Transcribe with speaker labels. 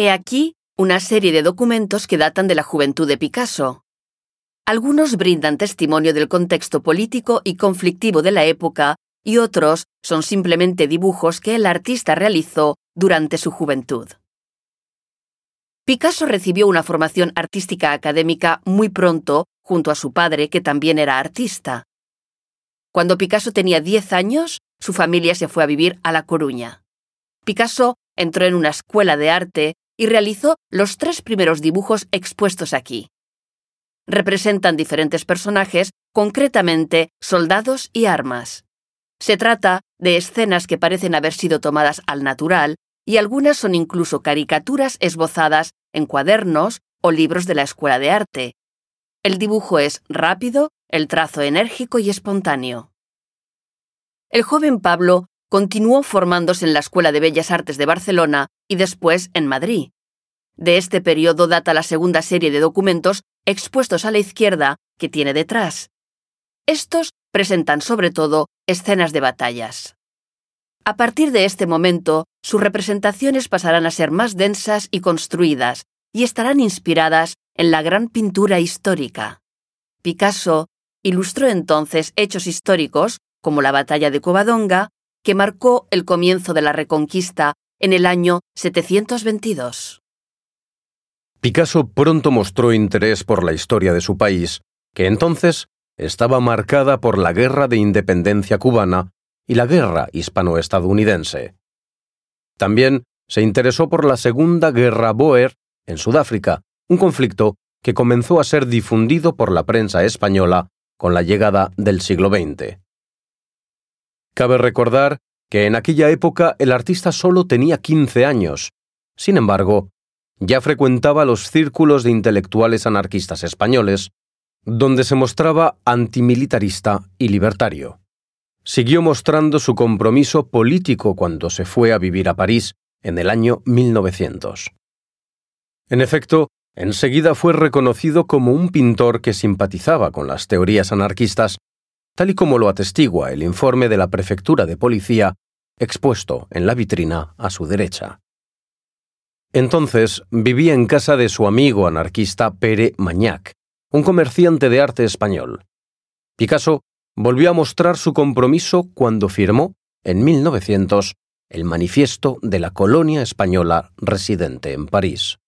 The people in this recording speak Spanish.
Speaker 1: He aquí una serie de documentos que datan de la juventud de Picasso. Algunos brindan testimonio del contexto político y conflictivo de la época y otros son simplemente dibujos que el artista realizó durante su juventud. Picasso recibió una formación artística académica muy pronto junto a su padre, que también era artista. Cuando Picasso tenía 10 años, su familia se fue a vivir a La Coruña. Picasso entró en una escuela de arte y realizó los tres primeros dibujos expuestos aquí. Representan diferentes personajes, concretamente soldados y armas. Se trata de escenas que parecen haber sido tomadas al natural y algunas son incluso caricaturas esbozadas en cuadernos o libros de la escuela de arte. El dibujo es rápido, el trazo enérgico y espontáneo. El joven Pablo continuó formándose en la Escuela de Bellas Artes de Barcelona y después en Madrid. De este periodo data la segunda serie de documentos expuestos a la izquierda que tiene detrás. Estos presentan sobre todo escenas de batallas. A partir de este momento, sus representaciones pasarán a ser más densas y construidas, y estarán inspiradas en la gran pintura histórica. Picasso ilustró entonces hechos históricos, como la batalla de Covadonga, que marcó el comienzo de la Reconquista en el año 722.
Speaker 2: Picasso pronto mostró interés por la historia de su país, que entonces estaba marcada por la Guerra de Independencia cubana y la Guerra hispano-estadounidense. También se interesó por la Segunda Guerra Boer en Sudáfrica, un conflicto que comenzó a ser difundido por la prensa española con la llegada del siglo XX. Cabe recordar que en aquella época el artista solo tenía 15 años. Sin embargo, ya frecuentaba los círculos de intelectuales anarquistas españoles, donde se mostraba antimilitarista y libertario. Siguió mostrando su compromiso político cuando se fue a vivir a París en el año 1900. En efecto, enseguida fue reconocido como un pintor que simpatizaba con las teorías anarquistas tal y como lo atestigua el informe de la Prefectura de Policía expuesto en la vitrina a su derecha. Entonces vivía en casa de su amigo anarquista Pere Mañac, un comerciante de arte español. Picasso volvió a mostrar su compromiso cuando firmó, en 1900, el manifiesto de la colonia española residente en París.